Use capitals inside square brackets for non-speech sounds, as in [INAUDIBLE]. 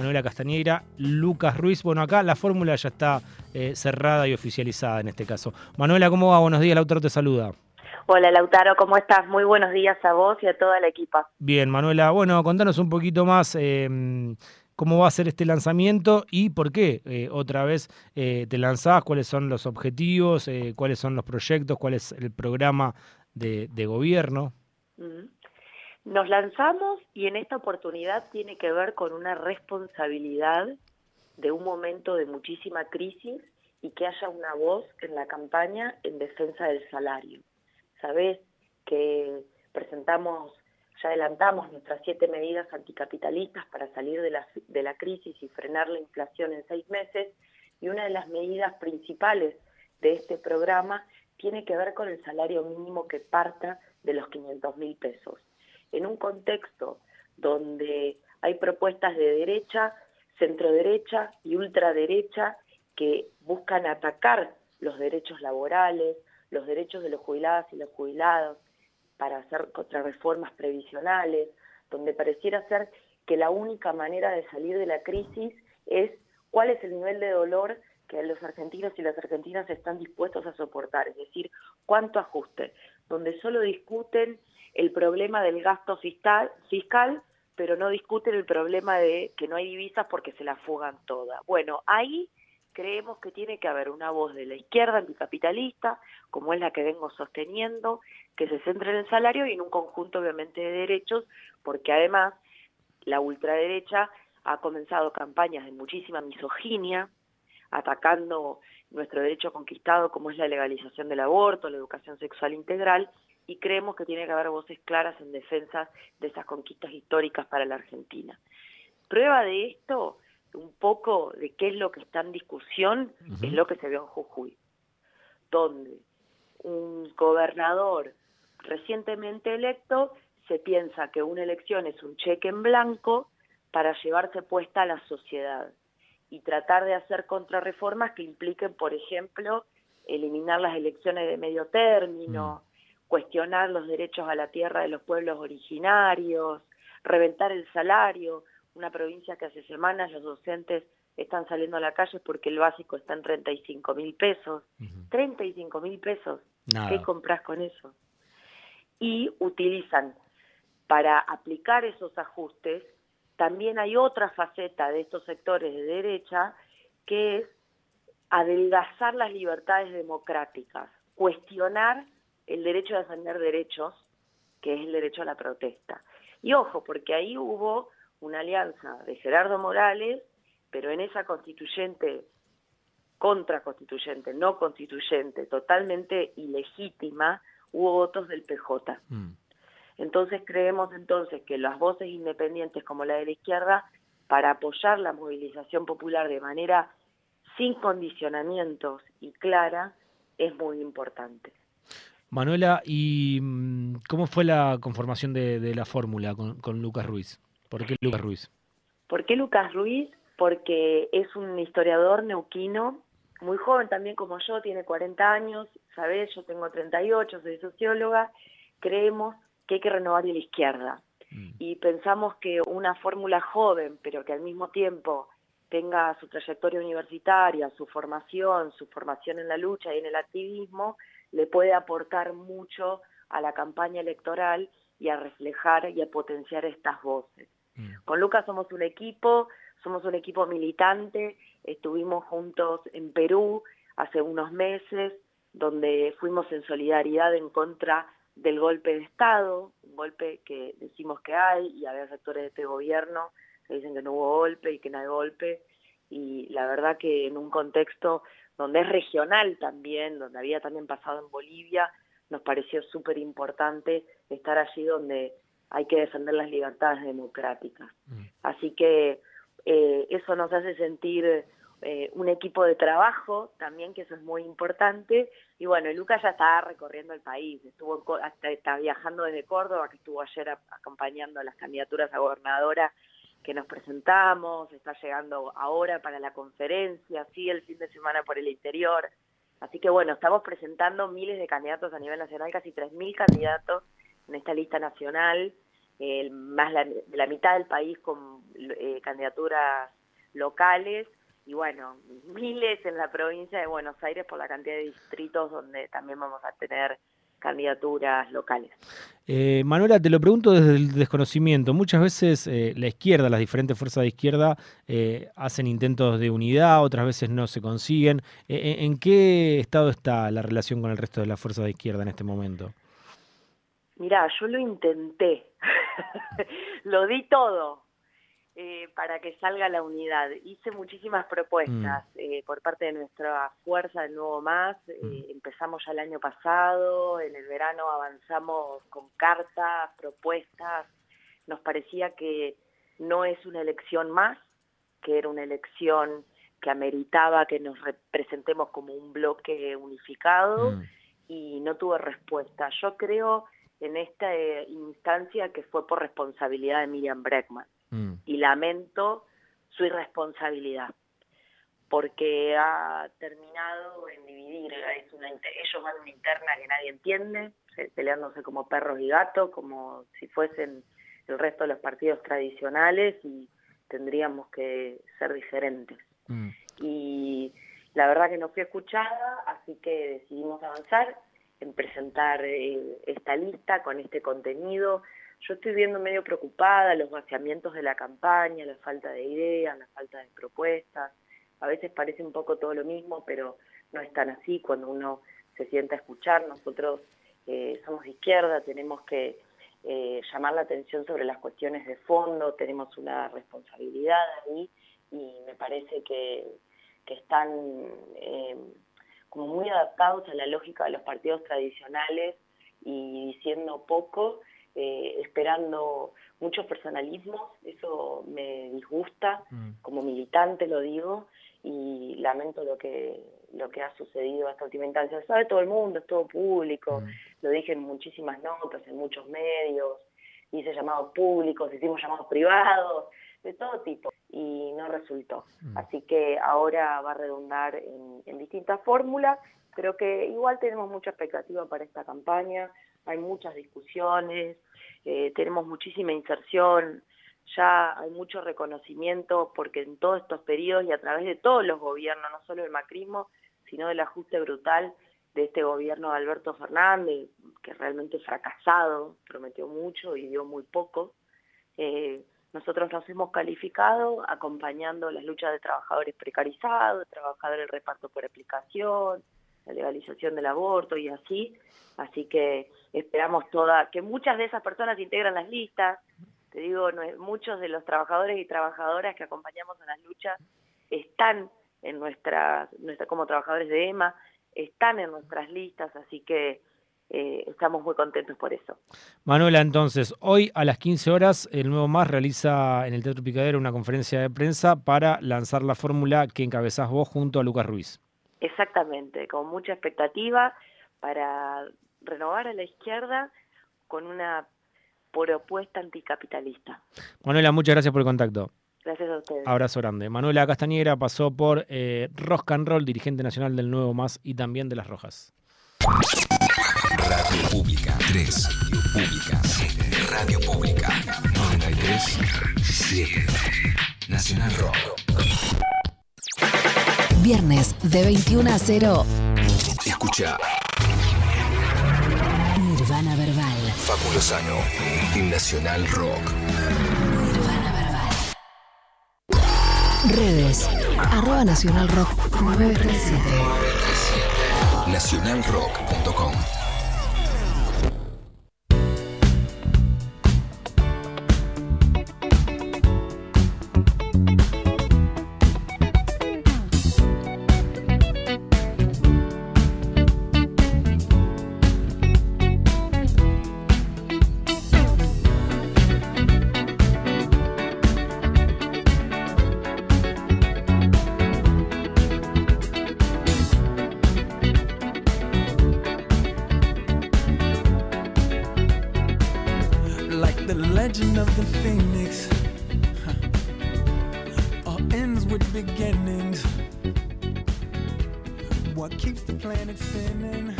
Manuela Castañeira, Lucas Ruiz. Bueno, acá la fórmula ya está eh, cerrada y oficializada en este caso. Manuela, ¿cómo va? Buenos días, Lautaro te saluda. Hola Lautaro, ¿cómo estás? Muy buenos días a vos y a toda la equipa. Bien, Manuela, bueno, contanos un poquito más em, cómo va a ser este lanzamiento y por qué eh, otra vez eh, te lanzás, cuáles son los objetivos, cuáles son los proyectos, cuál es el programa de, gobierno. Nos lanzamos y en esta oportunidad tiene que ver con una responsabilidad de un momento de muchísima crisis y que haya una voz en la campaña en defensa del salario. Sabés que presentamos, ya adelantamos nuestras siete medidas anticapitalistas para salir de la, de la crisis y frenar la inflación en seis meses y una de las medidas principales de este programa tiene que ver con el salario mínimo que parta de los 500 mil pesos. En un contexto donde hay propuestas de derecha, centroderecha y ultraderecha que buscan atacar los derechos laborales, los derechos de los jubilados y los jubilados, para hacer contrarreformas previsionales, donde pareciera ser que la única manera de salir de la crisis es cuál es el nivel de dolor que los argentinos y las argentinas están dispuestos a soportar, es decir, cuánto ajuste, donde solo discuten el problema del gasto fiscal, fiscal pero no discuten el problema de que no hay divisas porque se la fugan todas. Bueno, ahí creemos que tiene que haber una voz de la izquierda anticapitalista, como es la que vengo sosteniendo, que se centre en el salario y en un conjunto obviamente de derechos, porque además la ultraderecha ha comenzado campañas de muchísima misoginia, atacando nuestro derecho conquistado como es la legalización del aborto, la educación sexual integral, y creemos que tiene que haber voces claras en defensa de esas conquistas históricas para la Argentina. Prueba de esto un poco de qué es lo que está en discusión, es lo que se ve en Jujuy, donde un gobernador recientemente electo se piensa que una elección es un cheque en blanco para llevarse puesta a la sociedad y tratar de hacer contrarreformas que impliquen, por ejemplo, eliminar las elecciones de medio término, mm. cuestionar los derechos a la tierra de los pueblos originarios, reventar el salario, una provincia que hace semanas los docentes están saliendo a la calle porque el básico está en 35 mil pesos. 35 mil pesos. ¿Qué compras con eso? Y utilizan para aplicar esos ajustes, también hay otra faceta de estos sectores de derecha que es adelgazar las libertades democráticas, cuestionar el derecho a defender derechos, que es el derecho a la protesta. Y ojo, porque ahí hubo una alianza de Gerardo Morales, pero en esa constituyente, contraconstituyente, no constituyente, totalmente ilegítima, hubo votos del PJ. Mm. Entonces creemos entonces que las voces independientes como la de la izquierda, para apoyar la movilización popular de manera sin condicionamientos y clara, es muy importante. Manuela, ¿y mm, cómo fue la conformación de, la fórmula con Lucas Ruiz? ¿Por qué Lucas Ruiz? ¿Por qué Lucas Ruiz? Porque es un historiador neuquino, muy joven también como yo, tiene 40 años, sabes, yo tengo 38, soy socióloga, creemos que hay que renovar la izquierda. Mm. Y pensamos que una fórmula joven, pero que al mismo tiempo tenga su trayectoria universitaria, su formación, su formación en la lucha y en el activismo, le puede aportar mucho a la campaña electoral y a reflejar y a potenciar estas voces. Mm. Con Lucas somos un equipo, somos un equipo militante, estuvimos juntos en Perú hace unos meses, donde fuimos en solidaridad en contra del golpe de Estado, un golpe que decimos que hay, y había sectores de este gobierno que dicen que no hubo golpe y que no hay golpe, y la verdad que en un contexto donde es regional también, donde había también pasado en Bolivia, nos pareció súper importante estar allí donde hay que defender las libertades democráticas. Mm. Así que eh, eso nos hace sentir eh, un equipo de trabajo también, que eso es muy importante. Y bueno, Lucas ya está recorriendo el país, estuvo hasta está viajando desde Córdoba, que estuvo ayer acompañando a las candidaturas a gobernadora que nos presentamos, está llegando ahora para la conferencia, sigue el fin de semana por el interior. Así que bueno, estamos presentando miles de candidatos a nivel nacional, casi 3.000 candidatos en esta lista nacional más de la mitad del país con eh, candidaturas locales y bueno, miles en la provincia de Buenos Aires por la cantidad de distritos donde también vamos a tener candidaturas locales. Eh, Manuela, te lo pregunto desde el desconocimiento. Muchas veces eh, la izquierda, las diferentes fuerzas de izquierda, eh, hacen intentos de unidad, otras veces no se consiguen. ¿En qué estado está la relación con el resto de las fuerzas de izquierda en este momento? Mirá, yo lo intenté, [LAUGHS] lo di todo, eh, para que salga la unidad. Hice muchísimas propuestas mm. eh, por parte de nuestra fuerza del Nuevo Más. Eh, mm. empezamos ya el año pasado, en el verano avanzamos con cartas, propuestas. Nos parecía que no es una elección más, que era una elección que ameritaba que nos representemos como un bloque unificado mm. y no tuve respuesta. Yo creo en esta instancia que fue por responsabilidad de Miriam Breckman. Y lamento su irresponsabilidad porque ha terminado en dividir, es una, ellos van a una interna que nadie entiende, peleándose como perros y gatos, como si fuesen el resto de los partidos tradicionales y tendríamos que ser diferentes. Mm. Y la verdad que no fui escuchada, así que decidimos avanzar en presentar eh, esta lista con este contenido, yo estoy viendo medio preocupada los vaciamientos de la campaña, la falta de ideas, la falta de propuestas. A veces parece un poco todo lo mismo, pero no es tan así cuando uno se sienta a escuchar. Nosotros eh, somos de izquierda, tenemos que eh, llamar la atención sobre las cuestiones de fondo, tenemos una responsabilidad ahí y me parece que, que están eh, como muy adaptados a la lógica de los partidos tradicionales y diciendo poco eh, esperando muchos personalismos, eso me disgusta, mm. como militante lo digo, y lamento lo que lo que ha sucedido hasta última instancia. Sabe todo el mundo, es todo público, mm. lo dije en muchísimas notas, en muchos medios, hice llamados públicos, hicimos llamados privados, de todo tipo, y no resultó. Mm. Así que ahora va a redundar en, en distintas fórmulas, pero que igual tenemos mucha expectativa para esta campaña, hay muchas discusiones, eh, tenemos muchísima inserción, ya hay mucho reconocimiento porque en todos estos periodos y a través de todos los gobiernos, no solo el macrismo, sino del ajuste brutal de este gobierno de Alberto Fernández, que realmente fracasado, prometió mucho y dio muy poco. Eh, nosotros nos hemos calificado acompañando las luchas de trabajadores precarizados, trabajadores del reparto por aplicación, la legalización del aborto y así. Así que esperamos toda, que muchas de esas personas integran las listas. Te digo, muchos de los trabajadores y trabajadoras que acompañamos en las luchas están en nuestra, nuestra como trabajadores de EMA, están en nuestras listas, así que eh, estamos muy contentos por eso. Manuela, entonces, hoy a las 15 horas el Nuevo Más realiza en el Teatro Picadero una conferencia de prensa para lanzar la fórmula que encabezás vos junto a Lucas Ruiz. Exactamente, con mucha expectativa para renovar a la izquierda con una propuesta anticapitalista. Manuela, muchas gracias por el contacto. Gracias a ustedes. Abrazo grande. Manuela Castañera pasó por eh, Rosca and Roll, dirigente nacional del Nuevo Más y también de Las Rojas. Radio Pública 3. Radio Pública. Radio Pública 93 Nacional Rock. Viernes de 21 a 0. Escucha. Nirvana Verbal. Fabuloso Año. Nacional Rock. Nirvana Verbal. Redes. Arroba Nacional Rock 937. Nacionalrock.com legend of the phoenix huh. all ends with beginnings. What keeps the planet spinning?